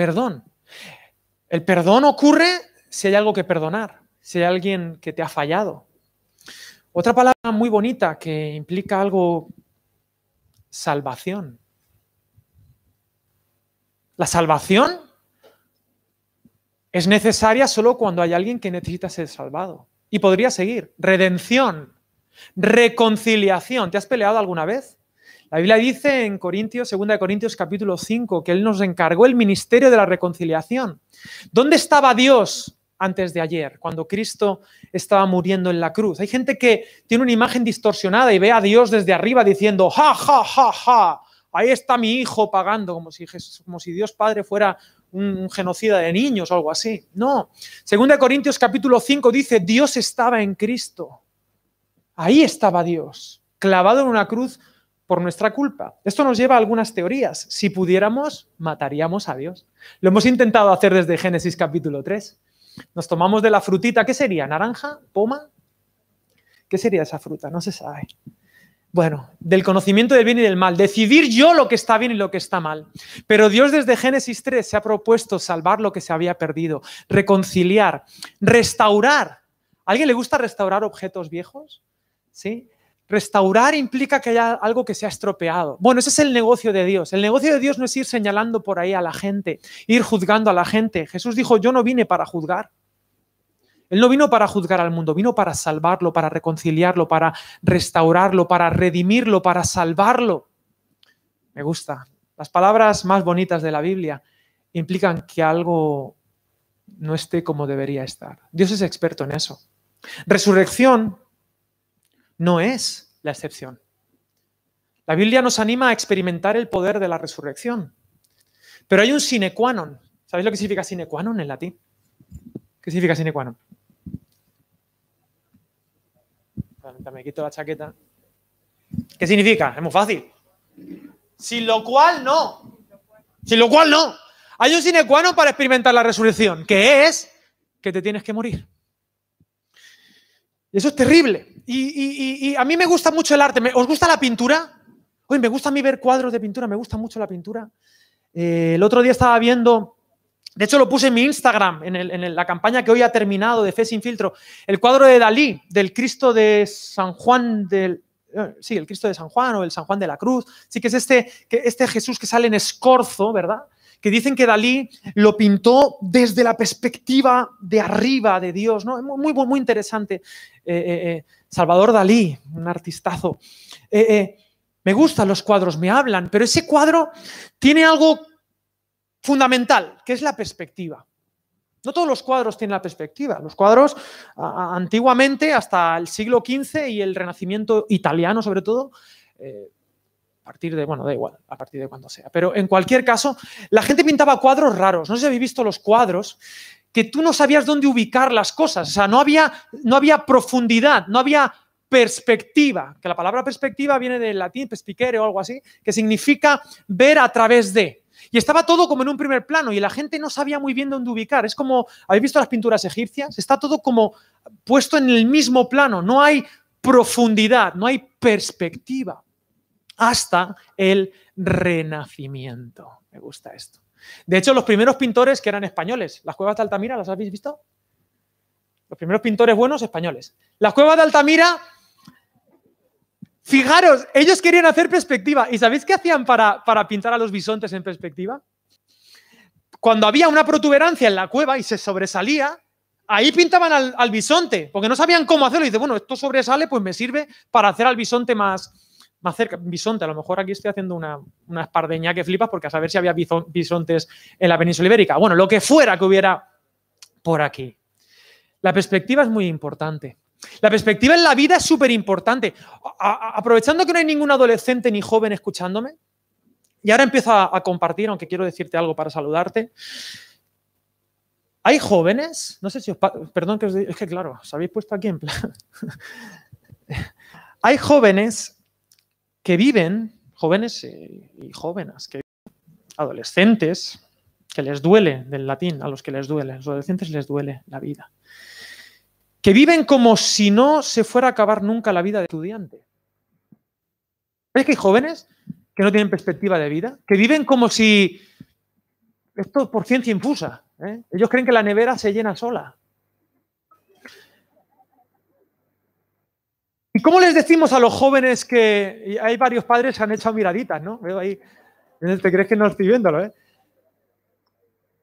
perdón. El perdón ocurre si hay algo que perdonar, si hay alguien que te ha fallado. Otra palabra muy bonita que implica algo, salvación. La salvación es necesaria solo cuando hay alguien que necesita ser salvado. Y podría seguir. Redención, reconciliación. ¿Te has peleado alguna vez? La Biblia dice en Corintios, 2 Corintios capítulo 5, que Él nos encargó el ministerio de la reconciliación. ¿Dónde estaba Dios antes de ayer, cuando Cristo estaba muriendo en la cruz? Hay gente que tiene una imagen distorsionada y ve a Dios desde arriba diciendo, ja, ja, ja, ja, ahí está mi hijo pagando, como si, como si Dios Padre fuera un genocida de niños o algo así. No. 2 Corintios capítulo 5 dice, Dios estaba en Cristo. Ahí estaba Dios, clavado en una cruz por nuestra culpa. Esto nos lleva a algunas teorías. Si pudiéramos, mataríamos a Dios. Lo hemos intentado hacer desde Génesis capítulo 3. Nos tomamos de la frutita, ¿qué sería? ¿Naranja? ¿Poma? ¿Qué sería esa fruta? No se sabe. Bueno, del conocimiento del bien y del mal, decidir yo lo que está bien y lo que está mal. Pero Dios desde Génesis 3 se ha propuesto salvar lo que se había perdido, reconciliar, restaurar. ¿A alguien le gusta restaurar objetos viejos? ¿Sí? Restaurar implica que haya algo que se ha estropeado. Bueno, ese es el negocio de Dios. El negocio de Dios no es ir señalando por ahí a la gente, ir juzgando a la gente. Jesús dijo, yo no vine para juzgar. Él no vino para juzgar al mundo, vino para salvarlo, para reconciliarlo, para restaurarlo, para redimirlo, para salvarlo. Me gusta. Las palabras más bonitas de la Biblia implican que algo no esté como debería estar. Dios es experto en eso. Resurrección no es la excepción. La Biblia nos anima a experimentar el poder de la resurrección. Pero hay un sine qua non. ¿Sabéis lo que significa sine qua non en latín? ¿Qué significa sine qua non? Me quito la chaqueta. ¿Qué significa? Es muy fácil. Sin lo cual no. Sin lo cual no. Hay un sine qua non para experimentar la resurrección, que es que te tienes que morir. Y eso es terrible. Y, a mí me gusta mucho el arte. ¿Os gusta la pintura? Hoy me gusta a mí ver cuadros de pintura, me gusta mucho la pintura. Eh, el otro día estaba viendo, de hecho lo puse en mi Instagram, en, la campaña que hoy ha terminado de Fe sin filtro, el cuadro de Dalí, del Cristo de San Juan del... Eh, sí, el Cristo de San Juan o el San Juan de la Cruz. Sí que es este, que este Jesús que sale en escorzo, ¿verdad? Que dicen que Dalí lo pintó desde la perspectiva de arriba de Dios, ¿no? Muy, muy, interesante. Eh, eh, eh, Salvador Dalí, un artistazo. me gustan los cuadros, me hablan, pero ese cuadro tiene algo fundamental, que es la perspectiva. No todos los cuadros tienen la perspectiva. Los cuadros antiguamente, hasta el siglo XV y el Renacimiento italiano sobre todo, partir de, bueno, da igual, a partir de cuando sea. Pero en cualquier caso, la gente pintaba cuadros raros. No sé si habéis visto los cuadros que tú no sabías dónde ubicar las cosas. O sea, no había, no había profundidad, no había perspectiva, que la palabra perspectiva viene del latín perspicere o algo así, que significa ver a través de. Y estaba todo como en un primer plano y la gente no sabía muy bien dónde ubicar. Es como, ¿habéis visto las pinturas egipcias? Está todo como puesto en el mismo plano, no hay profundidad, no hay perspectiva hasta el Renacimiento. Me gusta esto. De hecho, los primeros pintores que eran españoles, las cuevas de Altamira, ¿las habéis visto? Los primeros pintores buenos españoles. Las cuevas de Altamira, fijaros, ellos querían hacer perspectiva. ¿Y sabéis qué hacían para, para pintar a los bisontes en perspectiva? Cuando había una protuberancia en la cueva y se sobresalía, ahí pintaban al, al bisonte, porque no sabían cómo hacerlo. Y dice, bueno, esto sobresale, pues me sirve para hacer al bisonte más, más cerca, bisonte, a lo mejor aquí estoy haciendo una, una espardeña que flipas porque a saber si había bisontes en la península ibérica. Bueno, lo que fuera que hubiera por aquí. La perspectiva es muy importante. La perspectiva en la vida es súper importante. Aprovechando que no hay ningún adolescente ni joven escuchándome, y ahora empiezo a, compartir, aunque quiero decirte algo para saludarte. Hay jóvenes, no sé si os... Perdón que os es que claro, os habéis puesto aquí en plan... Hay jóvenes que viven, jóvenes y jóvenes, que adolescentes, que les duele del latín, a los que les duele, a los adolescentes les duele la vida, que viven como si no se fuera a acabar nunca la vida de estudiante. ¿Ves que hay jóvenes que no tienen perspectiva de vida? Que viven como si Esto es por ciencia infusa. ¿eh? Ellos creen que la nevera se llena sola. ¿Y cómo les decimos a los jóvenes que hay varios padres que han echado miraditas, ¿no? Veo ahí. ¿Te crees que no estoy viéndolo, eh?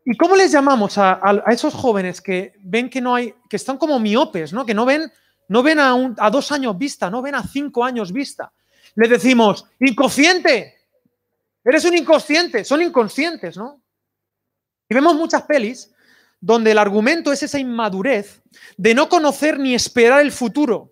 ¿Y cómo les llamamos a, esos jóvenes que ven que no hay, que están como miopes, ¿no? Que no ven, no ven a, a dos años vista, no ven a cinco años vista. Les decimos, inconsciente, eres un inconsciente, son inconscientes, ¿no? Y vemos muchas pelis donde el argumento es esa inmadurez de no conocer ni esperar el futuro.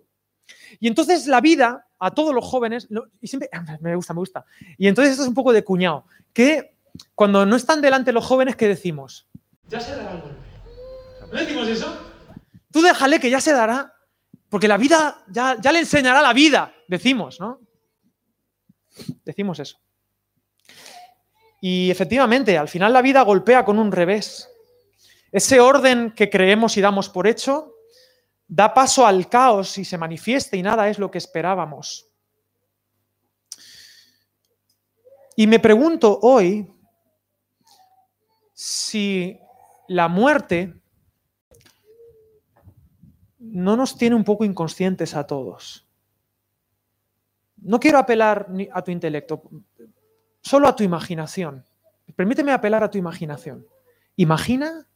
Y entonces la vida, a todos los jóvenes, y siempre, me gusta, me gusta. Y entonces esto es un poco de cuñado, que cuando no están delante los jóvenes, ¿qué decimos? Ya se dará el golpe. ¿No decimos eso? Tú déjale que ya se dará, porque la vida, ya, ya le enseñará la vida, decimos, ¿no? Decimos eso. Y efectivamente, al final la vida golpea con un revés. Ese orden que creemos y damos por hecho da paso al caos y se manifiesta y nada es lo que esperábamos. Y me pregunto hoy si la muerte no nos tiene un poco inconscientes a todos. No quiero apelar a tu intelecto, solo a tu imaginación. Permíteme apelar a tu imaginación. Imagina,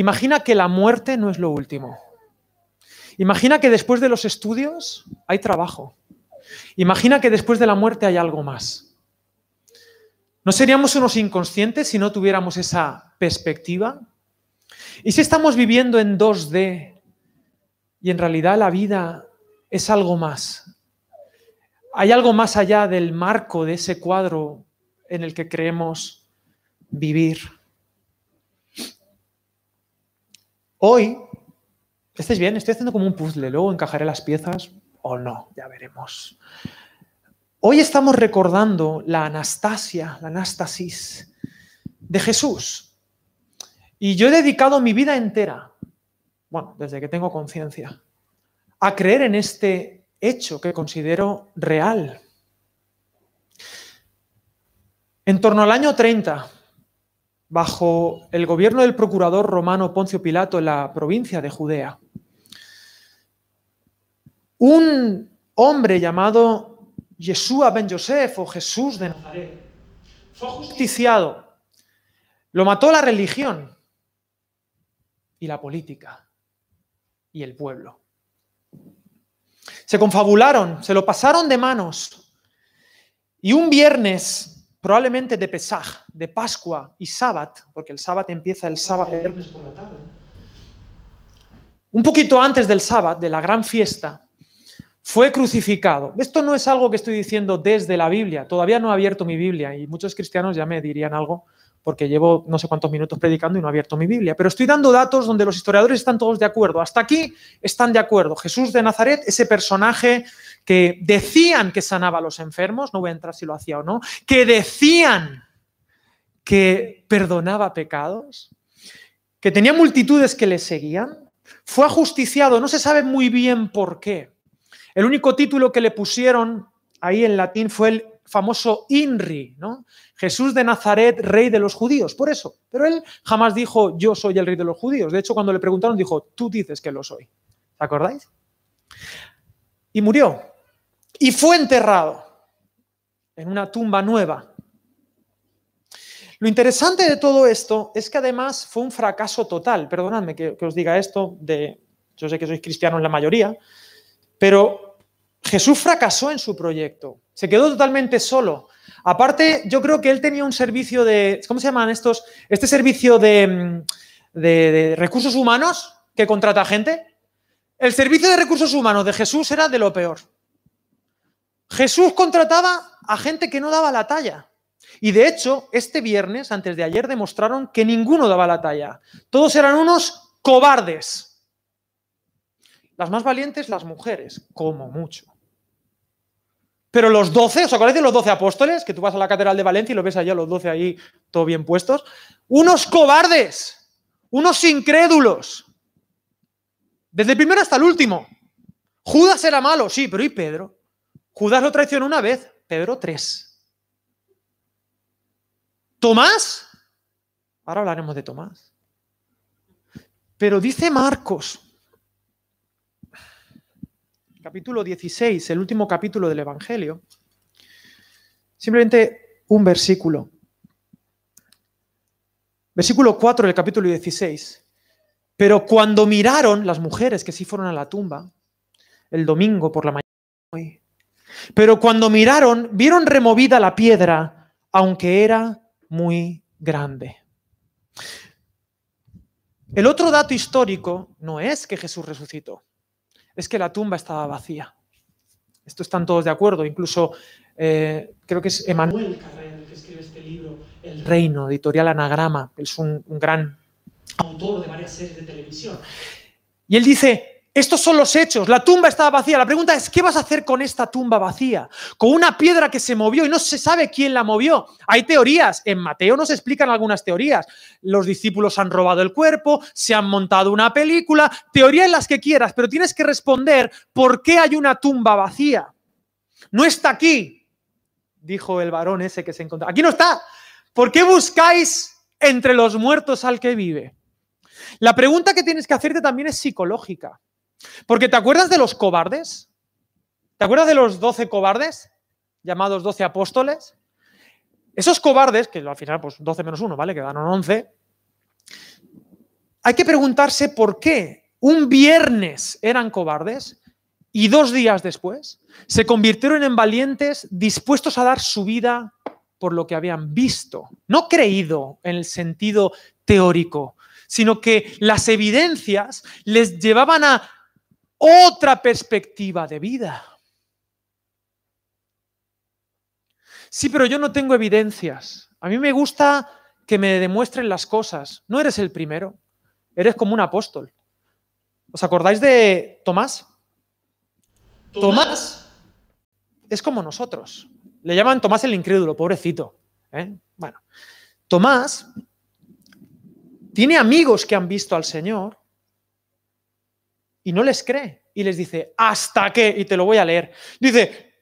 imagina que la muerte no es lo último. Imagina que después de los estudios hay trabajo. Imagina que después de la muerte hay algo más. ¿No seríamos unos inconscientes si no tuviéramos esa perspectiva? ¿Y si estamos viviendo en 2D y en realidad la vida es algo más? Hay algo más allá del marco de ese cuadro en el que creemos vivir. Hoy, estés bien, estoy haciendo como un puzzle, luego encajaré las piezas o no, ya veremos. Hoy estamos recordando la Anastasia, la Anastasis de Jesús. Y yo he dedicado mi vida entera, bueno, desde que tengo conciencia, a creer en este hecho que considero real. En torno al año 30, bajo el gobierno del procurador romano Poncio Pilato en la provincia de Judea, un hombre llamado Yeshua ben Yosef o Jesús de Nazaret fue justiciado. Lo mató la religión y la política y el pueblo. Se confabularon, se lo pasaron de manos. Y un viernes, probablemente de Pesaj, de Pascua y Sábat, porque el Sábat empieza el sábado un poquito antes del Sábat, de la gran fiesta, fue crucificado. Esto no es algo que estoy diciendo desde la Biblia, todavía no he abierto mi Biblia y muchos cristianos ya me dirían algo porque llevo no sé cuántos minutos predicando y no he abierto mi Biblia, pero estoy dando datos donde los historiadores están todos de acuerdo. Hasta aquí están de acuerdo. Jesús de Nazaret, ese personaje que decían que sanaba a los enfermos, no voy a entrar si lo hacía o no, que decían que perdonaba pecados, que tenía multitudes que le seguían, fue ajusticiado, no se sabe muy bien por qué. El único título que le pusieron ahí en latín fue el famoso INRI, ¿no? Jesús de Nazaret, rey de los judíos, por eso. Pero él jamás dijo, yo soy el rey de los judíos. De hecho, cuando le preguntaron, dijo, tú dices que lo soy. ¿Te acordáis? Y murió. Y fue enterrado en una tumba nueva. Lo interesante de todo esto es que además fue un fracaso total. Perdonadme que, os diga esto, yo sé que sois cristianos la mayoría, pero Jesús fracasó en su proyecto, se quedó totalmente solo. Aparte, yo creo que él tenía un servicio de, ¿cómo se llaman estos? Este servicio de, de, recursos humanos que contrata gente. El servicio de recursos humanos de Jesús era de lo peor. Jesús contrataba a gente que no daba la talla. Y de hecho, este viernes, antes de ayer, demostraron que ninguno daba la talla. Todos eran unos cobardes. Las más valientes, las mujeres, como mucho. Pero los doce, ¿os acordáis de los doce apóstoles? Que tú vas a la Catedral de Valencia y lo ves allá, los doce ahí, todo bien puestos. Unos cobardes, unos incrédulos. Desde el primero hasta el último. Judas era malo, sí, pero ¿y Pedro? Judas lo traicionó una vez, Pedro tres. Tomás, Ahora hablaremos de Tomás. Pero dice Marcos, capítulo 16, el último capítulo del Evangelio, simplemente un versículo. Versículo 4 del capítulo 16. Pero cuando miraron las mujeres que sí fueron a la tumba, el domingo por la mañana, pero cuando miraron, vieron removida la piedra, aunque era muy grande. El otro dato histórico no es que Jesús resucitó, es que la tumba estaba vacía. Esto están todos de acuerdo, incluso eh, creo que es Emanuel Carrera el que escribe este libro, El Reino, editorial Anagrama, es un, un gran autor de varias series de televisión. Y él dice, estos son los hechos. La tumba estaba vacía. La pregunta es, ¿qué vas a hacer con esta tumba vacía? Con una piedra que se movió y no se sabe quién la movió. Hay teorías. En Mateo nos explican algunas teorías. Los discípulos han robado el cuerpo, se han montado una película, teorías las que quieras, pero tienes que responder por qué hay una tumba vacía. No está aquí, dijo el varón ese que se encontró. Aquí no está. ¿Por qué buscáis entre los muertos al que vive? La pregunta que tienes que hacerte también es psicológica. Porque ¿te acuerdas de los cobardes? ¿Te acuerdas de los doce cobardes? Llamados doce apóstoles. Esos cobardes, que al final, pues 12 menos 1, ¿vale? Quedaron 11. Hay que preguntarse por qué un viernes eran cobardes y dos días después se convirtieron en valientes dispuestos a dar su vida por lo que habían visto, no creído en el sentido teórico, sino que las evidencias les llevaban a otra perspectiva de vida. Sí, pero yo no tengo evidencias. A mí me gusta que me demuestren las cosas. No eres el primero, eres como un apóstol. ¿Os acordáis de Tomás? Tomás es como nosotros. Le llaman Tomás el incrédulo, pobrecito. ¿eh? Bueno, Tomás tiene amigos que han visto al Señor y no les cree. Y les dice, ¿hasta qué? Y te lo voy a leer. Dice,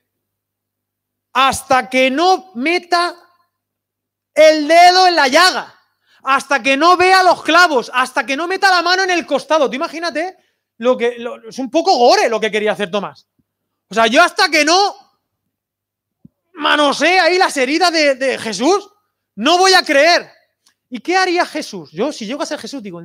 hasta que no meta el dedo en la llaga, hasta que no vea los clavos, hasta que no meta la mano en el costado. Tú imagínate lo que es un poco gore lo que quería hacer Tomás. O sea, yo hasta que no manosee ahí las heridas de Jesús, no voy a creer. ¿Y qué haría Jesús? Yo, si llego a ser Jesús, digo,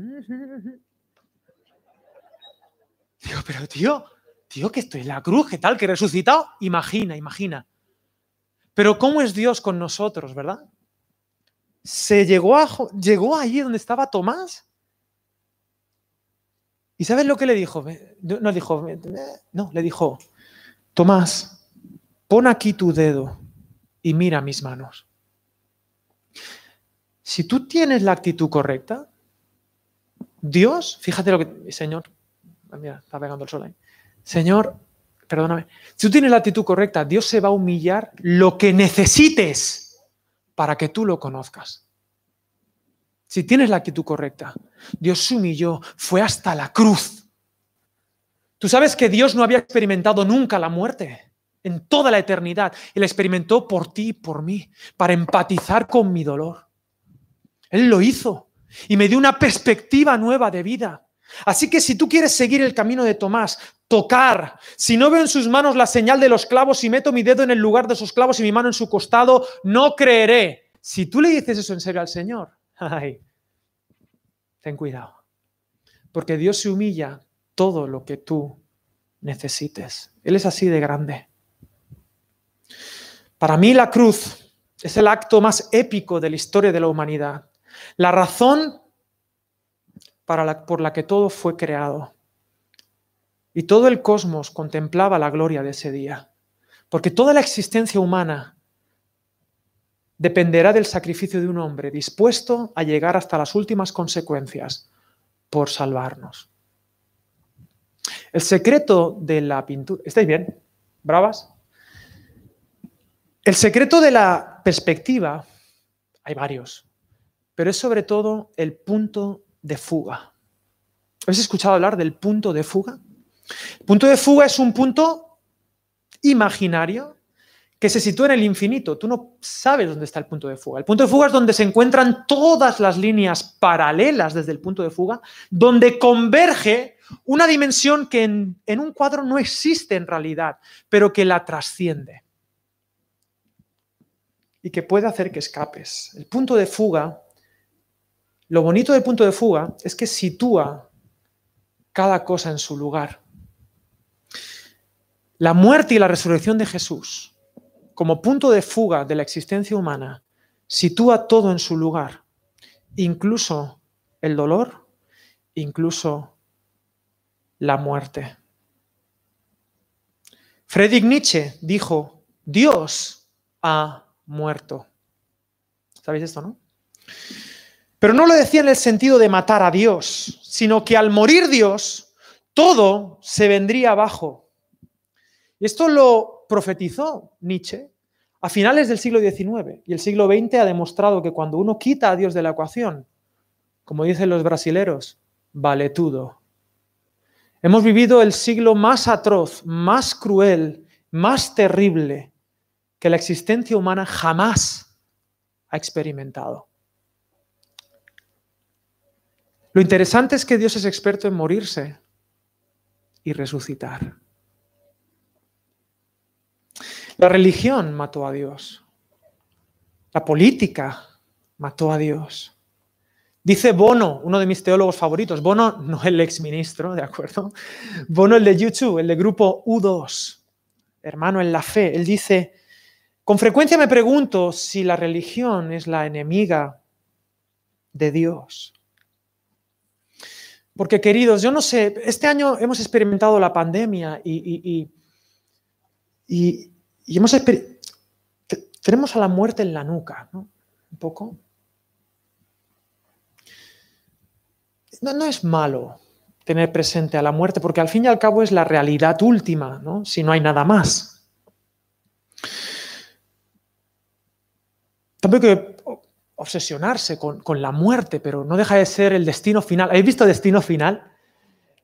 Digo, pero tío, tío, que estoy en la cruz, ¿qué tal? Que he resucitado. Imagina, imagina. Pero ¿cómo es Dios con nosotros, verdad? Se llegó, a, llegó allí donde estaba Tomás. ¿Y sabes lo que le dijo? No dijo, no, le dijo, Tomás, pon aquí tu dedo y mira mis manos. Si tú tienes la actitud correcta, Dios, fíjate lo que, Señor, mira, está pegando el sol ahí. Señor, perdóname, si tú tienes la actitud correcta, Dios se va a humillar lo que necesites para que tú lo conozcas. Si tienes la actitud correcta, Dios se humilló, fue hasta la cruz. Tú sabes que Dios no había experimentado nunca la muerte en toda la eternidad. Él experimentó por ti y por mí, para empatizar con mi dolor. Él lo hizo y me dio una perspectiva nueva de vida. Así que si tú quieres seguir el camino de Tomás, tocar, si no veo en sus manos la señal de los clavos y meto mi dedo en el lugar de sus clavos y mi mano en su costado, no creeré. Si tú le dices eso en serio al Señor, ay, ten cuidado. Porque Dios se humilla todo lo que tú necesites. Él es así de grande. Para mí la cruz es el acto más épico de la historia de la humanidad. La razón por la que todo fue creado. Y todo el cosmos contemplaba la gloria de ese día, porque toda la existencia humana dependerá del sacrificio de un hombre dispuesto a llegar hasta las últimas consecuencias por salvarnos. El secreto de la pintura... ¿Estáis bien? ¿Bravas? El secreto de la perspectiva, hay varios, pero es sobre todo el punto de fuga. ¿Habéis escuchado hablar del punto de fuga? El punto de fuga es un punto imaginario que se sitúa en el infinito. Tú no sabes dónde está el punto de fuga. El punto de fuga es donde se encuentran todas las líneas paralelas desde el punto de fuga, donde converge una dimensión que en, en un cuadro no existe en realidad, pero que la trasciende y que puede hacer que escapes. El punto de fuga, lo bonito del punto de fuga es que sitúa cada cosa en su lugar. La muerte y la resurrección de Jesús, como punto de fuga de la existencia humana, sitúa todo en su lugar, incluso el dolor, incluso la muerte. Friedrich Nietzsche dijo, Dios ha muerto. ¿Sabéis esto, no? Pero no lo decía en el sentido de matar a Dios, sino que al morir Dios, todo se vendría abajo. Esto lo profetizó Nietzsche a finales del siglo XIX. Y el siglo XX ha demostrado que cuando uno quita a Dios de la ecuación, como dicen los brasileros, vale todo. Hemos vivido el siglo más atroz, más cruel, más terrible que la existencia humana jamás ha experimentado. Lo interesante es que Dios es experto en morirse y resucitar. La religión mató a Dios. La política mató a Dios. Dice Bono, uno de mis teólogos favoritos, Bono no el exministro, ¿de acuerdo? Bono el de YouTube, el de grupo U2, hermano en la fe. Él dice, con frecuencia me pregunto si la religión es la enemiga de Dios. Porque queridos, yo no sé, este año hemos experimentado la pandemia y, y, hemos tenemos a la muerte en la nuca, ¿no? Un poco. No, no es malo tener presente a la muerte, porque al fin y al cabo es la realidad última, ¿no? Si no hay nada más. Tampoco obsesionarse con, la muerte, pero no deja de ser el destino final. ¿Habéis visto Destino Final?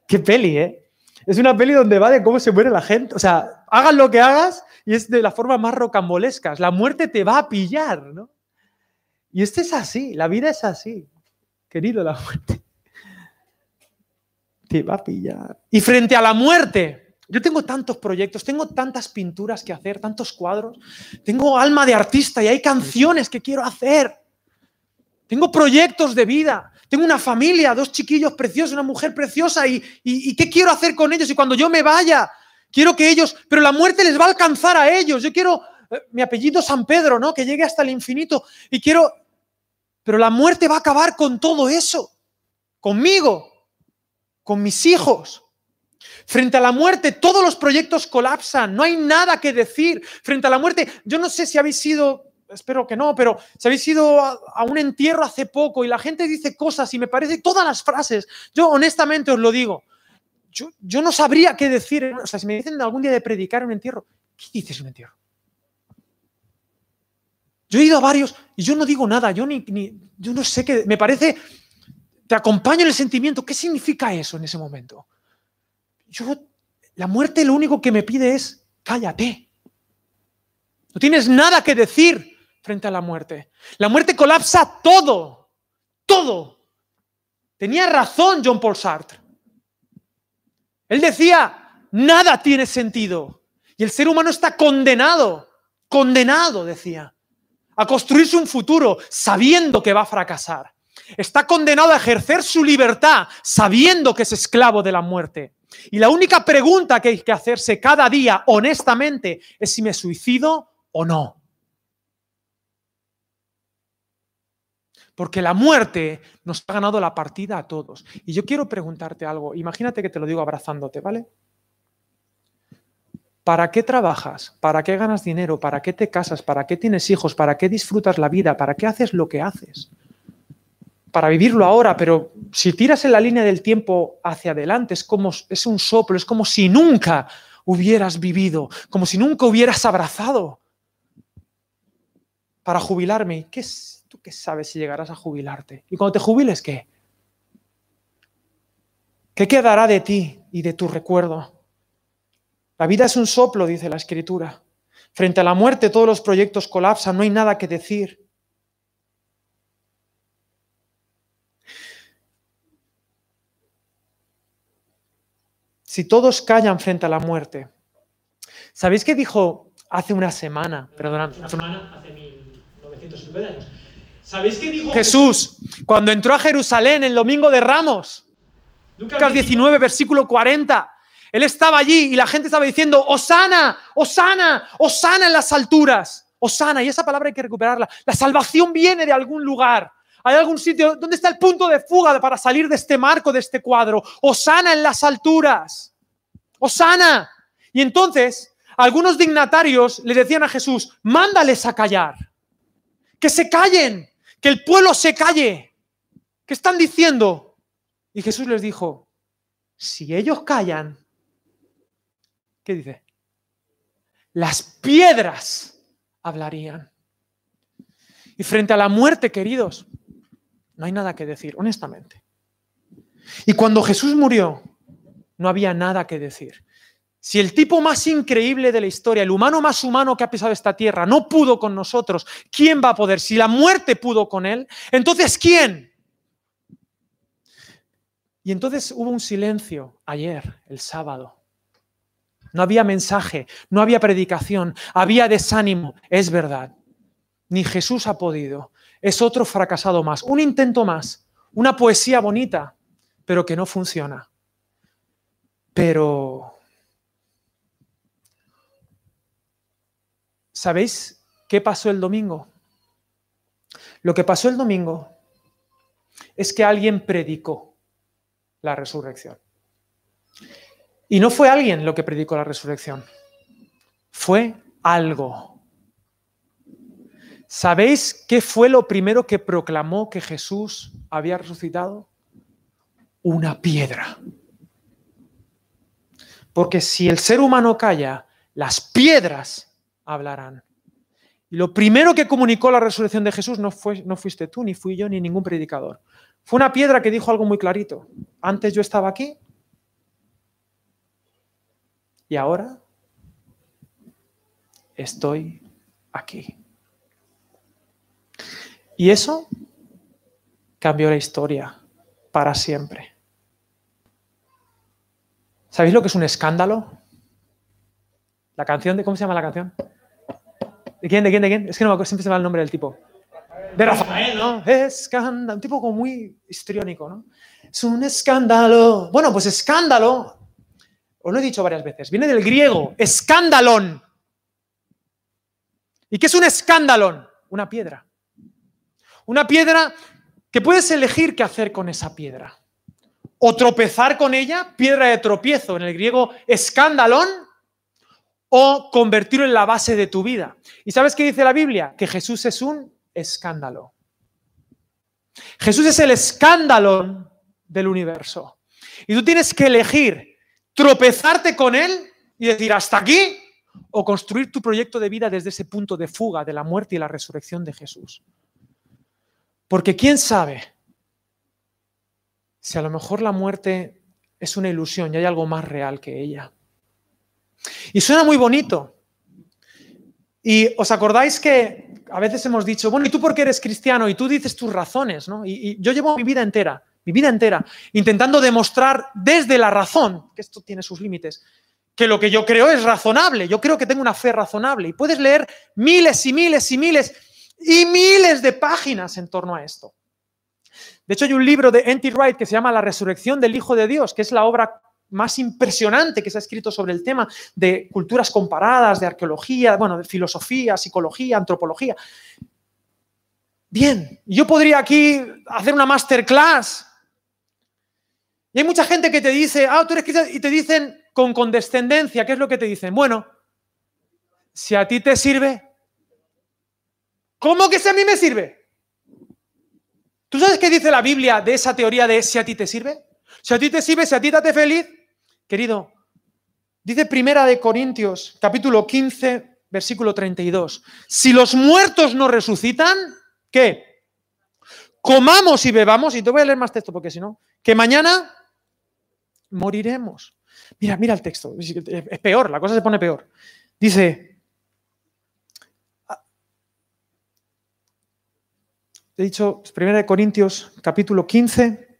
Qué peli, ¿eh? Es una peli donde va de cómo se muere la gente. O sea, hagas lo que hagas y es de la forma más rocambolesca. La muerte te va a pillar, ¿no? Y esto es así, la vida es así. Querido, la muerte te va a pillar. Y frente a la muerte, yo tengo tantos proyectos, tengo tantas pinturas que hacer, tantos cuadros, tengo alma de artista y hay canciones que quiero hacer. Tengo proyectos de vida, tengo una familia, dos chiquillos preciosos, una mujer preciosa y, y, ¿qué quiero hacer con ellos? Y cuando yo me vaya, quiero que ellos, pero la muerte les va a alcanzar a ellos. Yo quiero, eh, mi apellido San Pedro, ¿no? Que llegue hasta el infinito y quiero, pero la muerte va a acabar con todo eso, conmigo, con mis hijos. Frente a la muerte, todos los proyectos colapsan, no hay nada que decir. Frente a la muerte, yo no sé si habéis sido, espero que no, pero si habéis ido a, un entierro hace poco y la gente dice cosas y me parece todas las frases, yo honestamente os lo digo, yo, yo no sabría qué decir. O sea, si me dicen algún día de predicar un entierro, ¿qué dices un entierro? Yo he ido a varios y yo no digo nada, yo ni, ni yo no sé qué, me parece, te acompaño en el sentimiento, ¿qué significa eso en ese momento? yo, la muerte lo único que me pide es, cállate. No tienes nada que decir frente a la muerte. La muerte colapsa todo, todo. Tenía razón John Paul Sartre. Él decía, nada tiene sentido. Y el ser humano está condenado, condenado, decía, a construirse un futuro sabiendo que va a fracasar. Está condenado a ejercer su libertad sabiendo que es esclavo de la muerte. Y la única pregunta que hay que hacerse cada día, honestamente, es si me suicido o no. Porque la muerte nos ha ganado la partida a todos. Y yo quiero preguntarte algo. Imagínate que te lo digo abrazándote, ¿vale? ¿Para qué trabajas? ¿Para qué ganas dinero? ¿Para qué te casas? ¿Para qué tienes hijos? ¿Para qué disfrutas la vida? ¿Para qué haces lo que haces? para vivirlo ahora, pero si tiras en la línea del tiempo hacia adelante, es como es un soplo, es como si nunca hubieras vivido, como si nunca hubieras abrazado para jubilarme. ¿Qué, ¿Tú qué sabes si llegarás a jubilarte? Y cuando te jubiles, ¿qué? ¿Qué quedará de ti y de tu recuerdo? La vida es un soplo, dice la escritura. Frente a la muerte todos los proyectos colapsan, no hay nada que decir. Si todos callan frente a la muerte. ¿Sabéis qué dijo hace una semana? Perdón, una semana, hace 1950 años. ¿Sabéis qué dijo Jesús cuando entró a Jerusalén el domingo de Ramos? Lucas 19, versículo 40. Él estaba allí y la gente estaba diciendo, Osana, Osana, Osana en las alturas. Osana, y esa palabra hay que recuperarla. La salvación viene de algún lugar. ¿Hay algún sitio? ¿Dónde está el punto de fuga para salir de este marco, de este cuadro? Osana en las alturas. Osana. Y entonces, algunos dignatarios le decían a Jesús, mándales a callar. Que se callen, que el pueblo se calle. ¿Qué están diciendo? Y Jesús les dijo, si ellos callan, ¿qué dice? Las piedras hablarían. Y frente a la muerte, queridos, no hay nada que decir, honestamente. Y cuando Jesús murió, no había nada que decir. Si el tipo más increíble de la historia, el humano más humano que ha pisado esta tierra, no pudo con nosotros, ¿quién va a poder? Si la muerte pudo con él, entonces ¿quién? Y entonces hubo un silencio ayer, el sábado. No había mensaje, no había predicación, había desánimo. Es verdad. Ni Jesús ha podido. Es otro fracasado más, un intento más, una poesía bonita, pero que no funciona. Pero... ¿Sabéis qué pasó el domingo? Lo que pasó el domingo es que alguien predicó la resurrección. Y no fue alguien lo que predicó la resurrección, fue algo. ¿Sabéis qué fue lo primero que proclamó que Jesús había resucitado? Una piedra. Porque si el ser humano calla, las piedras hablarán. Y lo primero que comunicó la resurrección de Jesús no, fue, no fuiste tú, ni fui yo, ni ningún predicador. Fue una piedra que dijo algo muy clarito. Antes yo estaba aquí y ahora estoy aquí. Y eso cambió la historia para siempre. ¿Sabéis lo que es un escándalo? La canción de. ¿Cómo se llama la canción? ¿De quién? ¿De quién? ¿De quién? Es que no me acuerdo, siempre se me va el nombre del tipo de Rafael, ¿no? Escándalo, un tipo como muy histriónico, ¿no? Es un escándalo. Bueno, pues escándalo, os lo he dicho varias veces, viene del griego, escándalón. ¿Y qué es un escándalon? Una piedra. Una piedra que puedes elegir qué hacer con esa piedra. O tropezar con ella, piedra de tropiezo, en el griego escándalón, o convertirlo en la base de tu vida. ¿Y sabes qué dice la Biblia? Que Jesús es un escándalo. Jesús es el escándalo del universo. Y tú tienes que elegir tropezarte con Él y decir hasta aquí o construir tu proyecto de vida desde ese punto de fuga de la muerte y la resurrección de Jesús. Porque quién sabe si a lo mejor la muerte es una ilusión y hay algo más real que ella. Y suena muy bonito. Y os acordáis que a veces hemos dicho, bueno, ¿y tú por qué eres cristiano? Y tú dices tus razones, ¿no? Y, yo llevo mi vida entera, mi vida entera, intentando demostrar desde la razón, que esto tiene sus límites, que lo que yo creo es razonable. Yo creo que tengo una fe razonable. Y puedes leer miles y miles y miles y miles de páginas en torno a esto. De hecho, hay un libro de N.T. Wright que se llama La resurrección del Hijo de Dios, que es la obra más impresionante que se ha escrito sobre el tema de culturas comparadas, de arqueología, bueno, de filosofía, psicología, antropología. Bien, yo podría aquí hacer una masterclass. Y hay mucha gente que te dice, ah, tú eres cristiano, y te dicen con condescendencia, ¿qué es lo que te dicen? Bueno, si a ti te sirve, ¿cómo que si a mí me sirve? ¿Tú sabes qué dice la Biblia de esa teoría de si a ti te sirve? Si a ti te sirve, si a ti te hace feliz, Querido, dice Primera de Corintios, capítulo 15, versículo 32. Si los muertos no resucitan, ¿qué? Comamos y bebamos, y te voy a leer más texto porque si no, que mañana moriremos. Mira, mira el texto, es peor, la cosa se pone peor. Dice, ah, he dicho 1 Corintios capítulo 15,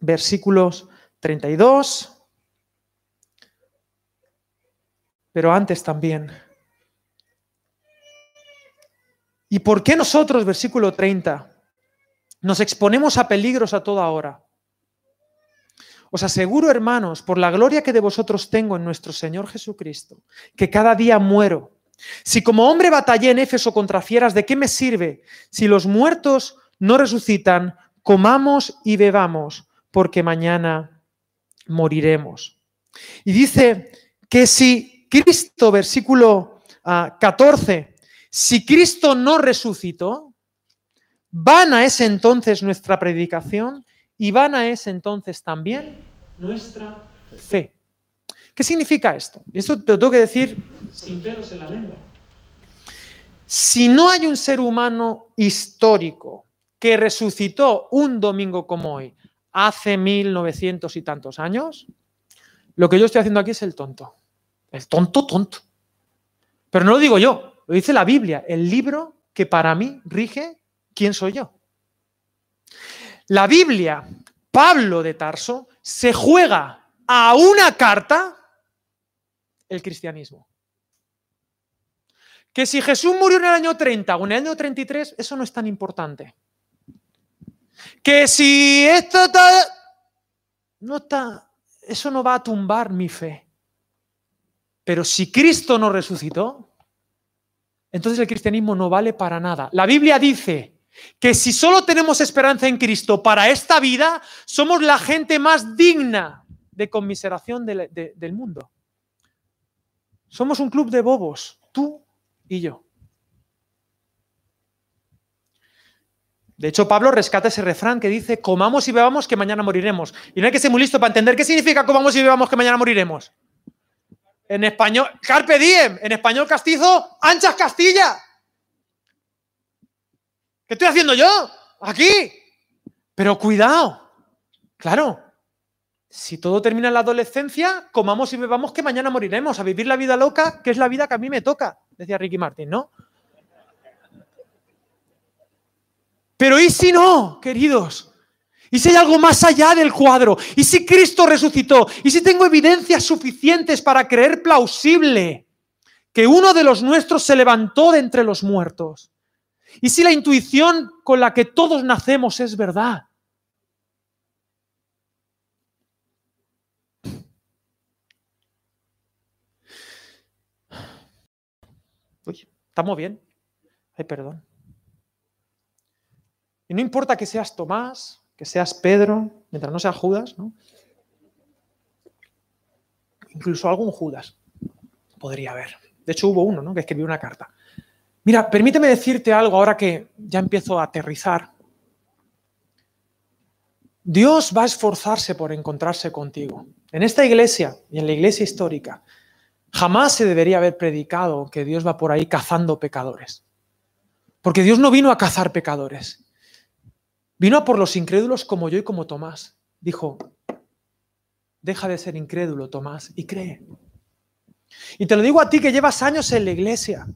versículos 32 pero antes también. ¿Y por qué nosotros, versículo 30, nos exponemos a peligros a toda hora? Os aseguro, hermanos, por la gloria que de vosotros tengo en nuestro Señor Jesucristo, que cada día muero. Si como hombre batallé en Éfeso contra fieras, ¿de qué me sirve? Si los muertos no resucitan, comamos y bebamos, porque mañana moriremos. Y dice que si Cristo, versículo 14, ah, si Cristo no resucitó, vana es entonces nuestra predicación y vana es entonces también nuestra fe. ¿Qué significa esto? Esto te lo tengo que decir sin pelos en la lengua. Si no hay un ser humano histórico que resucitó un domingo como hoy, hace mil novecientos y tantos años, lo que yo estoy haciendo aquí es el tonto. El tonto, tonto. Pero no lo digo yo, lo dice la Biblia, el libro que para mí rige quién soy yo. La Biblia, Pablo de Tarso, se juega a una carta el cristianismo. Que si Jesús murió en el año 30 o en el año 33, eso no es tan importante. Que si esto no está, eso no va a tumbar mi fe. Pero si Cristo no resucitó, entonces el cristianismo no vale para nada. La Biblia dice que si solo tenemos esperanza en Cristo para esta vida, somos la gente más digna de conmiseración del mundo. Somos un club de bobos, tú y yo. De hecho, Pablo rescata ese refrán que dice, comamos y bebamos que mañana moriremos. Y no hay que ser muy listo para entender qué significa comamos y bebamos que mañana moriremos. En español, carpe diem, en español castizo, anchas Castilla. ¿Qué estoy haciendo yo? Aquí. Pero cuidado. Claro. Si todo termina en la adolescencia, comamos y bebamos que mañana moriremos. A vivir la vida loca, que es la vida que a mí me toca, decía Ricky Martin, ¿no? Pero ¿y si no, queridos? ¿Y si hay algo más allá del cuadro? ¿Y si Cristo resucitó? ¿Y si tengo evidencias suficientes para creer plausible que uno de los nuestros se levantó de entre los muertos? ¿Y si la intuición con la que todos nacemos es verdad? Uy, ¿estamos bien? Ay, perdón. Y no importa que seas Tomás, que seas Pedro, mientras no seas Judas, ¿no? Incluso algún Judas podría haber. De hecho, hubo uno, ¿no? Que escribió una carta. Mira, permíteme decirte algo ahora que ya empiezo a aterrizar. Dios va a esforzarse por encontrarse contigo. En esta iglesia y en la iglesia histórica, jamás se debería haber predicado que Dios va por ahí cazando pecadores. Porque Dios no vino a cazar pecadores. Vino a por los incrédulos como yo y como Tomás. Dijo, deja de ser incrédulo, Tomás, y cree. Y te lo digo a ti que llevas años en la iglesia.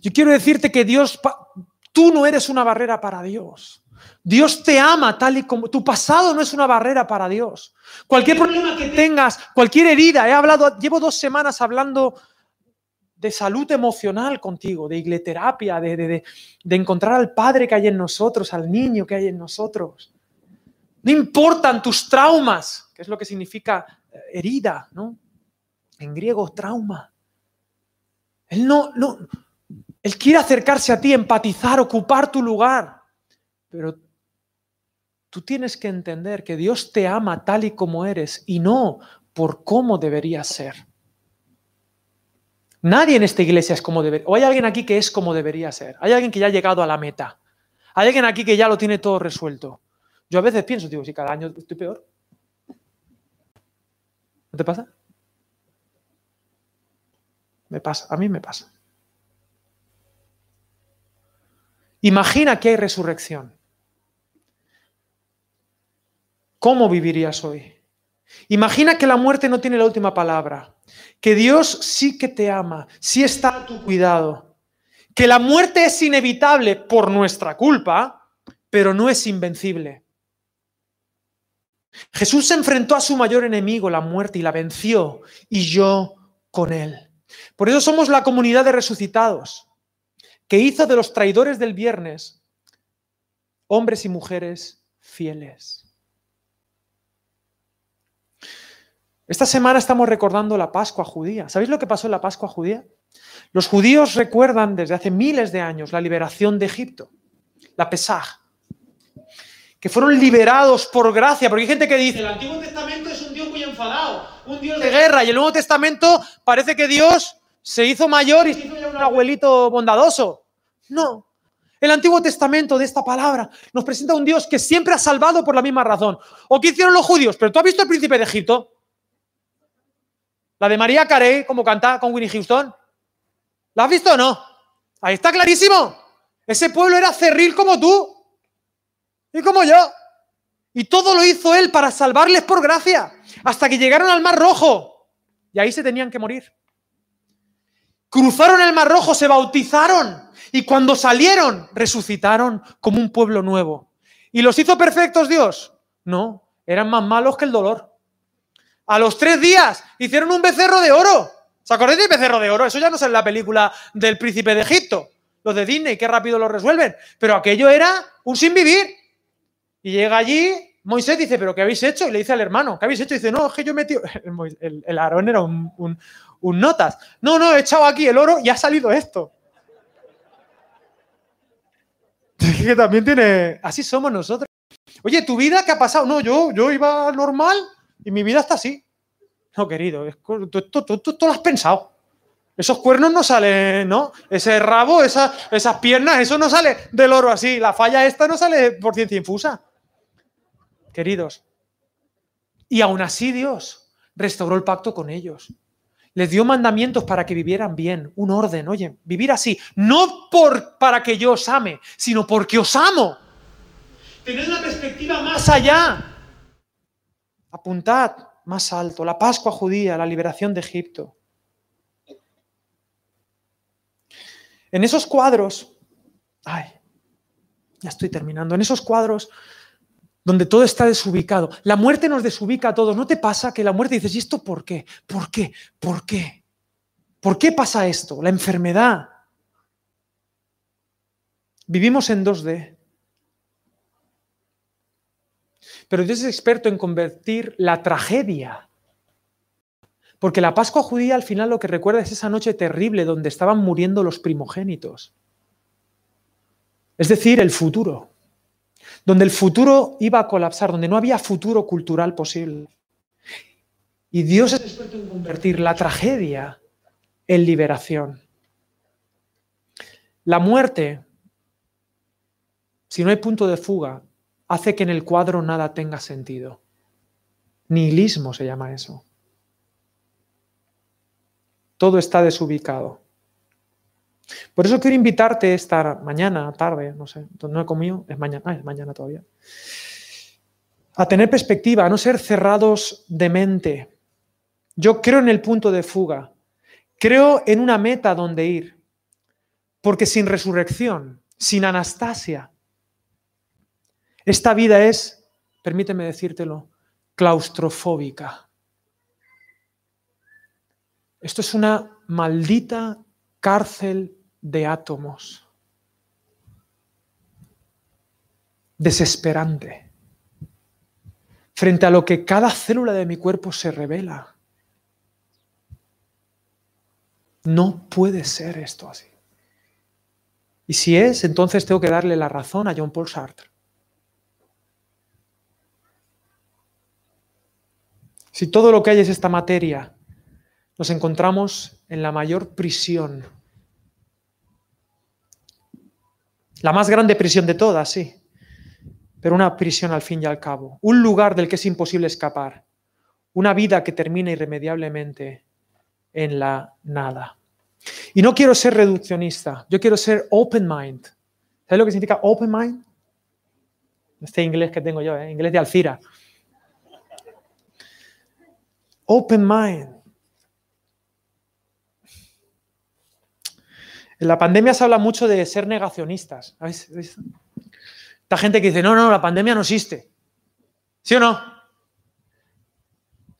Yo quiero decirte que Dios, tú no eres una barrera para Dios. Dios te ama tal y como tu pasado no es una barrera para Dios. Cualquier problema que tengas, cualquier herida, he hablado, llevo dos semanas hablando de salud emocional contigo, de igleterapia, de, de, de, encontrar al Padre que hay en nosotros, al niño que hay en nosotros. No importan tus traumas, que es lo que significa eh, herida, ¿no? En griego, trauma. Él no, no, él quiere acercarse a ti, empatizar, ocupar tu lugar. Pero tú tienes que entender que Dios te ama tal y como eres y no por cómo deberías ser. Nadie en esta iglesia es como debería. O hay alguien aquí que es como debería ser. Hay alguien que ya ha llegado a la meta. Hay alguien aquí que ya lo tiene todo resuelto. Yo a veces pienso, digo, si cada año estoy peor. ¿No te pasa? Me pasa, a mí me pasa. Imagina que hay resurrección. ¿Cómo vivirías hoy? Imagina que la muerte no tiene la última palabra, que Dios sí que te ama, sí está a tu cuidado, que la muerte es inevitable por nuestra culpa, pero no es invencible. Jesús se enfrentó a su mayor enemigo, la muerte, y la venció, y yo con él. Por eso somos la comunidad de resucitados, que hizo de los traidores del viernes hombres y mujeres fieles. Esta semana estamos recordando la Pascua judía. ¿Sabéis lo que pasó en la Pascua judía? Los judíos recuerdan desde hace miles de años la liberación de Egipto, la Pesaj, que fueron liberados por gracia, porque hay gente que dice, el Antiguo Testamento es un Dios muy enfadado, un Dios de guerra, y el Nuevo Testamento parece que Dios se hizo mayor y se hizo ya un abuelito bondadoso. No. El Antiguo Testamento de esta palabra nos presenta un Dios que siempre ha salvado por la misma razón. ¿O qué hicieron los judíos? Pero tú has visto el príncipe de Egipto. La de María Carey, como canta con Winnie Houston. ¿La has visto o no? Ahí está clarísimo. Ese pueblo era cerril como tú y como yo. Y todo lo hizo él para salvarles por gracia, hasta que llegaron al Mar Rojo. Y ahí se tenían que morir. Cruzaron el Mar Rojo, se bautizaron. Y cuando salieron, resucitaron como un pueblo nuevo. ¿Y los hizo perfectos Dios? No, eran más malos que el dolor. A los tres días hicieron un becerro de oro. ¿Se acordáis del becerro de oro? Eso ya no es en la película del príncipe de Egipto. Los de Disney, qué rápido lo resuelven. Pero aquello era un sin vivir. Y llega allí, Moisés dice, ¿pero qué habéis hecho? Y le dice al hermano, ¿qué habéis hecho? Y dice, no, es que yo he metido. El, el Aarón era un, un, notas. No, no, he echado aquí el oro y ha salido esto. que también tiene. Así somos nosotros. Oye, ¿tu vida qué ha pasado? No, yo, yo iba normal y mi vida está así. No, querido, tú, lo has pensado. Esos cuernos no salen, ¿no? Ese rabo, esas piernas, eso no sale del oro así. La falla esta no sale por ciencia infusa queridos. Y aún así Dios restauró el pacto con ellos. Les dio mandamientos para que vivieran bien, un orden, oye, vivir así, no por, para que yo os ame, sino porque os amo. Tened una perspectiva más allá. Apuntad más alto, la Pascua judía, la liberación de Egipto. En esos cuadros, ay, ya estoy terminando, en esos cuadros donde todo está desubicado. La muerte nos desubica a todos. ¿No te pasa que la muerte dices, ¿y esto por qué? ¿Por qué? ¿Por qué? ¿Por qué pasa esto? La enfermedad. Vivimos en 2D. Pero Dios es experto en convertir la tragedia. Porque la Pascua judía al final lo que recuerda es esa noche terrible donde estaban muriendo los primogénitos. Es decir, el futuro donde el futuro iba a colapsar, donde no había futuro cultural posible. Y Dios es experto en convertir la tragedia en liberación. La muerte, si no hay punto de fuga, hace que en el cuadro nada tenga sentido. Nihilismo se llama eso. Todo está desubicado. Por eso quiero invitarte esta mañana, tarde, no sé, no he comido, es mañana, ah, es mañana todavía, a tener perspectiva, a no ser cerrados de mente. Yo creo en el punto de fuga, creo en una meta donde ir, porque sin resurrección, sin Anastasia, esta vida es, permíteme decírtelo, claustrofóbica. Esto es una maldita cárcel de átomos. Desesperante. Frente a lo que cada célula de mi cuerpo se revela. No puede ser esto así. Y si es, entonces tengo que darle la razón a John Paul Sartre. Si todo lo que hay es esta materia, nos encontramos en la mayor prisión La más grande prisión de todas, sí. Pero una prisión al fin y al cabo. Un lugar del que es imposible escapar. Una vida que termina irremediablemente en la nada. Y no quiero ser reduccionista, yo quiero ser open mind. ¿Sabes lo que significa open mind? Este inglés que tengo yo, ¿eh? inglés de Alcira. Open mind. En la pandemia se habla mucho de ser negacionistas. Esta gente que dice, no, no, la pandemia no existe. ¿Sí o no?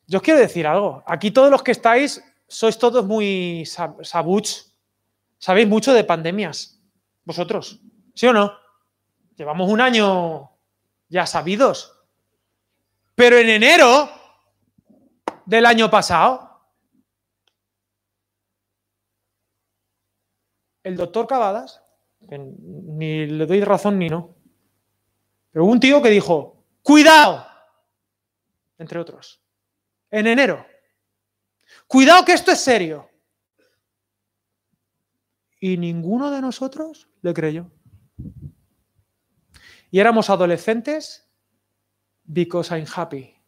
Yo os quiero decir algo. Aquí todos los que estáis sois todos muy sabuts. Sabéis mucho de pandemias. Vosotros. ¿Sí o no? Llevamos un año ya sabidos. Pero en enero del año pasado, el doctor Cavadas, ni le doy razón ni no, pero hubo un tío que dijo, cuidado, entre otros, en enero, cuidado que esto es serio. Y ninguno de nosotros le creyó. Y éramos adolescentes because I'm happy.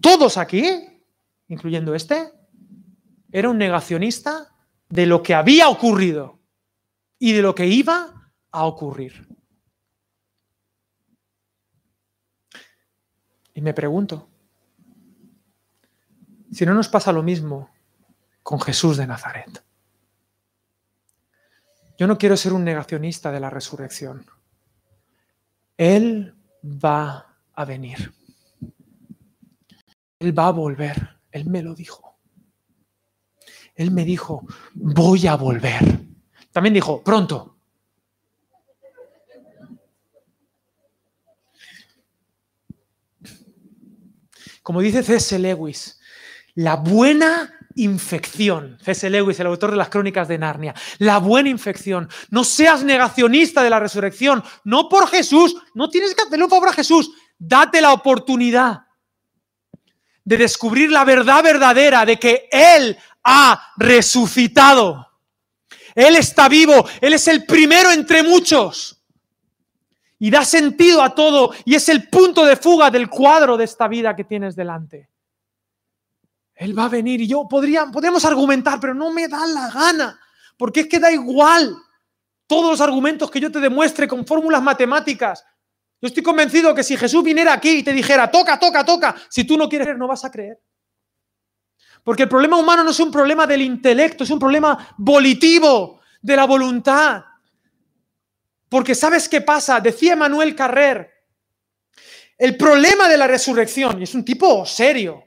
Todos aquí, incluyendo este, era un negacionista de lo que había ocurrido y de lo que iba a ocurrir. Y me pregunto, si no nos pasa lo mismo con Jesús de Nazaret. Yo no quiero ser un negacionista de la resurrección. Él va a venir. Él va a volver. Él me lo dijo. Él me dijo, voy a volver. También dijo, pronto. Como dice C.S. Lewis, la buena infección. C.S. Lewis, el autor de las crónicas de Narnia. La buena infección. No seas negacionista de la resurrección. No por Jesús. No tienes que hacerle un favor a Jesús. Date la oportunidad de descubrir la verdad verdadera de que Él ha resucitado. Él está vivo. Él es el primero entre muchos. Y da sentido a todo. Y es el punto de fuga del cuadro de esta vida que tienes delante. Él va a venir y yo podría, podríamos argumentar, pero no me da la gana, porque es que da igual todos los argumentos que yo te demuestre con fórmulas matemáticas. Yo estoy convencido que si Jesús viniera aquí y te dijera, toca, toca, toca, si tú no quieres creer, no vas a creer. Porque el problema humano no es un problema del intelecto, es un problema volitivo, de la voluntad. Porque ¿sabes qué pasa? Decía Manuel Carrer, el problema de la resurrección, y es un tipo serio,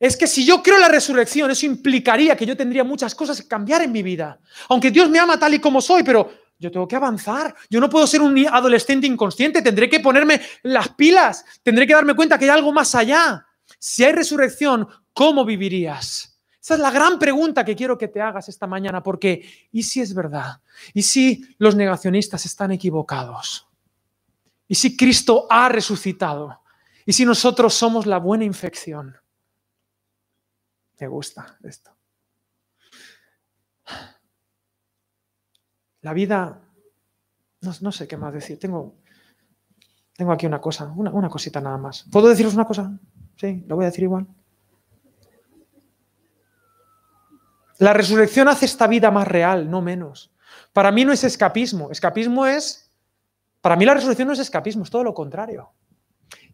es que si yo creo en la resurrección, eso implicaría que yo tendría muchas cosas que cambiar en mi vida. Aunque Dios me ama tal y como soy, pero yo tengo que avanzar. Yo no puedo ser un adolescente inconsciente, tendré que ponerme las pilas, tendré que darme cuenta que hay algo más allá. Si hay resurrección, ¿cómo vivirías? Esa es la gran pregunta que quiero que te hagas esta mañana, porque ¿y si es verdad? ¿Y si los negacionistas están equivocados? ¿Y si Cristo ha resucitado? ¿Y si nosotros somos la buena infección? Me gusta esto. La vida, no, sé qué más decir. Tengo, tengo aquí una cosa, una, una cosita nada más. ¿Puedo deciros una cosa? Sí, lo voy a decir igual. La resurrección hace esta vida más real, no menos. Para mí no es escapismo. Escapismo es. Para mí la resurrección no es escapismo, es todo lo contrario.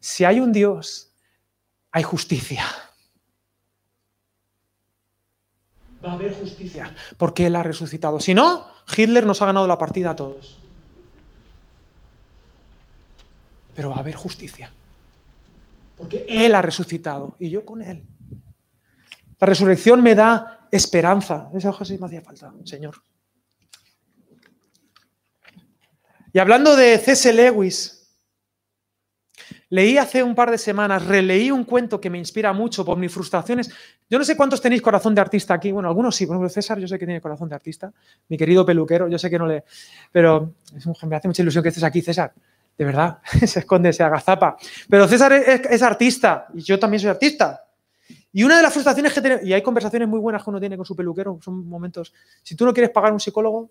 Si hay un Dios, hay justicia. Va a haber justicia, porque Él ha resucitado. Si no, Hitler nos ha ganado la partida a todos. Pero va a haber justicia, porque Él ha resucitado y yo con Él. La resurrección me da esperanza. Esa hoja sí me hacía falta, Señor. Y hablando de C.S. Lewis, Leí hace un par de semanas, releí un cuento que me inspira mucho por mis frustraciones. Yo no sé cuántos tenéis corazón de artista aquí. Bueno, algunos sí. Por ejemplo, César, yo sé que tiene corazón de artista. Mi querido peluquero, yo sé que no le. Pero me hace mucha ilusión que estés aquí, César. De verdad, se esconde, se agazapa. Pero César es, artista y yo también soy artista. Y una de las frustraciones que tiene, y hay conversaciones muy buenas que uno tiene con su peluquero, son momentos. Si tú no quieres pagar un psicólogo,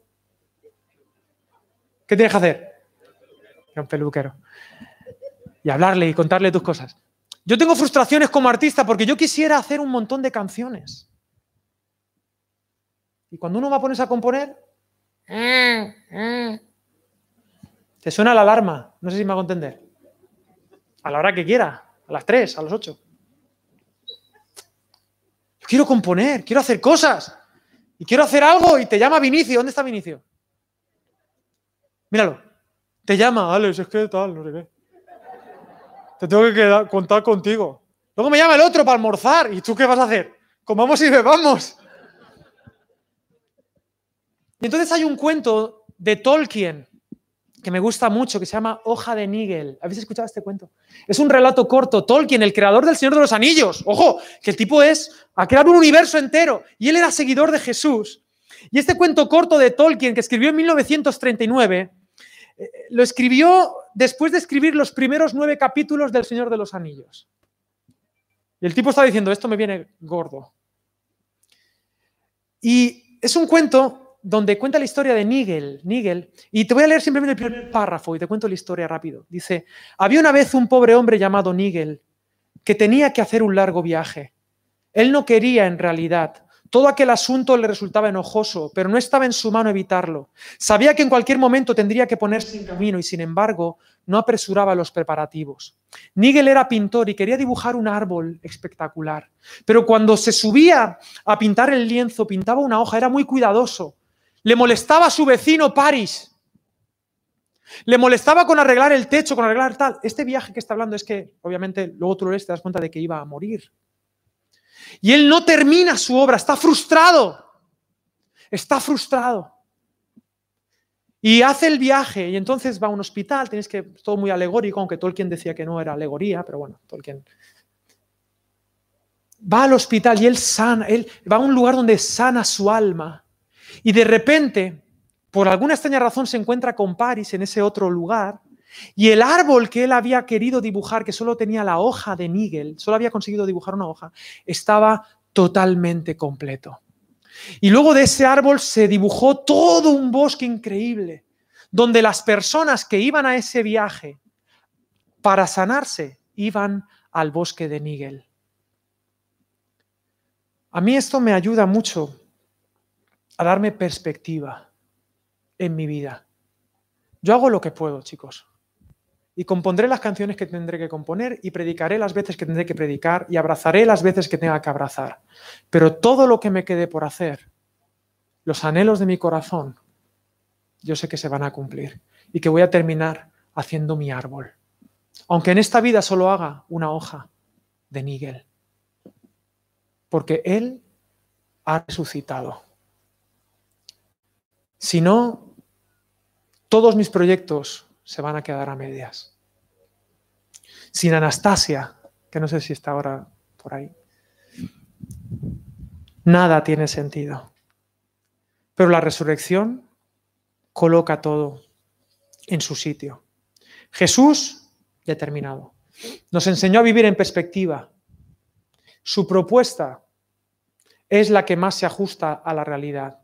¿qué tienes que hacer? Un peluquero y hablarle y contarle tus cosas. Yo tengo frustraciones como artista porque yo quisiera hacer un montón de canciones. Y cuando uno va a ponerse a componer, te suena la alarma. No sé si me hago entender. A la hora que quiera, a las 3, a las 8. Yo quiero componer, quiero hacer cosas. Y quiero hacer algo y te llama Vinicio. ¿Dónde está Vinicio? Míralo. Te llama, Alex, es que tal, no sé qué. Te tengo que contar contigo. Luego me llama el otro para almorzar. ¿Y tú qué vas a hacer? Comamos y bebamos. Y entonces hay un cuento de Tolkien que me gusta mucho, que se llama Hoja de Nigel. ¿Habéis escuchado este cuento? Es un relato corto. Tolkien, el creador del Señor de los Anillos. Ojo, que el tipo es, ha creado un universo entero. Y él era seguidor de Jesús. Y este cuento corto de Tolkien, que escribió en 1939, eh, lo escribió después de escribir los primeros nueve capítulos del Señor de los Anillos. Y el tipo está diciendo, esto me viene gordo. Y es un cuento donde cuenta la historia de Nigel, Nigel, y te voy a leer simplemente el primer párrafo y te cuento la historia rápido. Dice, había una vez un pobre hombre llamado Nigel que tenía que hacer un largo viaje. Él no quería en realidad. Todo aquel asunto le resultaba enojoso, pero no estaba en su mano evitarlo. Sabía que en cualquier momento tendría que ponerse en camino y sin embargo no apresuraba los preparativos. Nigel era pintor y quería dibujar un árbol espectacular, pero cuando se subía a pintar el lienzo pintaba una hoja, era muy cuidadoso le molestaba a su vecino París. Le molestaba con arreglar el techo, con arreglar tal. Este viaje que está hablando es que, obviamente, luego tú lo lees, te das cuenta de que iba a morir. Y él no termina su obra, está frustrado. Está frustrado. Y hace el viaje y entonces va a un hospital, tienes que, todo muy alegórico, aunque Tolkien decía que no era alegoría, pero bueno, Tolkien. Va al hospital y él sana, él va a un lugar donde sana su alma. Y de repente, por alguna extraña razón, se encuentra con Paris en ese otro lugar. Y el árbol que él había querido dibujar, que solo tenía la hoja de Nigel, solo había conseguido dibujar una hoja, estaba totalmente completo. Y luego de ese árbol se dibujó todo un bosque increíble, donde las personas que iban a ese viaje para sanarse iban al bosque de Nigel. A mí esto me ayuda mucho a darme perspectiva en mi vida. Yo hago lo que puedo, chicos. Y compondré las canciones que tendré que componer y predicaré las veces que tendré que predicar y abrazaré las veces que tenga que abrazar. Pero todo lo que me quede por hacer, los anhelos de mi corazón, yo sé que se van a cumplir y que voy a terminar haciendo mi árbol. Aunque en esta vida solo haga una hoja de Nigel. Porque Él ha resucitado. Si no, todos mis proyectos se van a quedar a medias. Sin Anastasia, que no sé si está ahora por ahí, nada tiene sentido. Pero la resurrección coloca todo en su sitio. Jesús, determinado, nos enseñó a vivir en perspectiva. Su propuesta es la que más se ajusta a la realidad.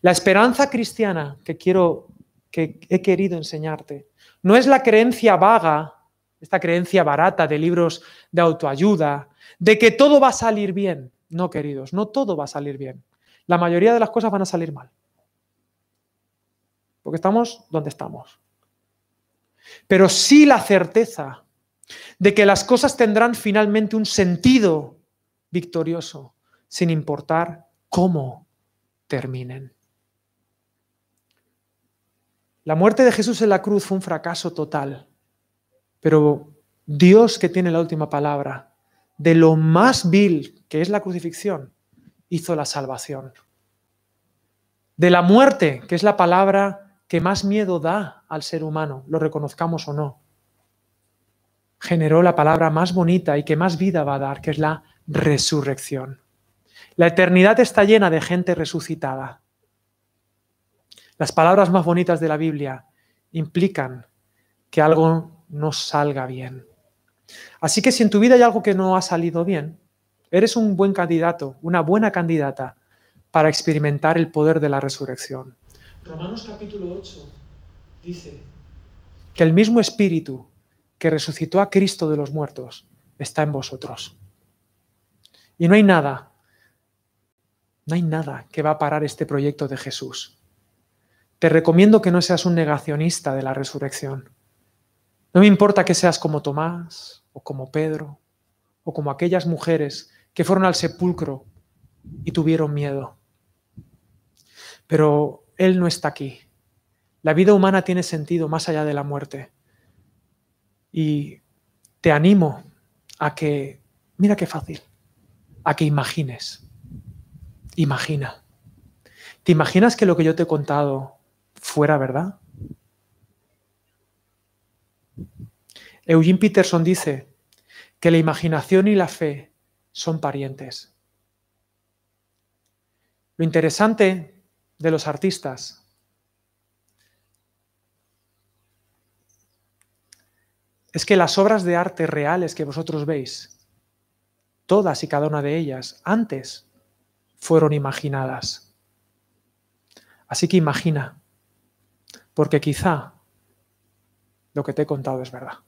La esperanza cristiana que quiero que he querido enseñarte no es la creencia vaga, esta creencia barata de libros de autoayuda, de que todo va a salir bien. No, queridos, no todo va a salir bien. La mayoría de las cosas van a salir mal. Porque estamos donde estamos. Pero sí la certeza de que las cosas tendrán finalmente un sentido victorioso, sin importar cómo terminen. La muerte de Jesús en la cruz fue un fracaso total, pero Dios que tiene la última palabra, de lo más vil que es la crucifixión, hizo la salvación. De la muerte, que es la palabra que más miedo da al ser humano, lo reconozcamos o no, generó la palabra más bonita y que más vida va a dar, que es la resurrección. La eternidad está llena de gente resucitada. Las palabras más bonitas de la Biblia implican que algo no salga bien. Así que si en tu vida hay algo que no ha salido bien, eres un buen candidato, una buena candidata para experimentar el poder de la resurrección. Romanos capítulo 8 dice que el mismo espíritu que resucitó a Cristo de los muertos está en vosotros. Y no hay nada no hay nada que va a parar este proyecto de Jesús. Te recomiendo que no seas un negacionista de la resurrección. No me importa que seas como Tomás o como Pedro o como aquellas mujeres que fueron al sepulcro y tuvieron miedo. Pero Él no está aquí. La vida humana tiene sentido más allá de la muerte. Y te animo a que, mira qué fácil, a que imagines. Imagina. ¿Te imaginas que lo que yo te he contado fuera verdad? Eugene Peterson dice que la imaginación y la fe son parientes. Lo interesante de los artistas es que las obras de arte reales que vosotros veis, todas y cada una de ellas, antes fueron imaginadas. Así que imagina, porque quizá lo que te he contado es verdad.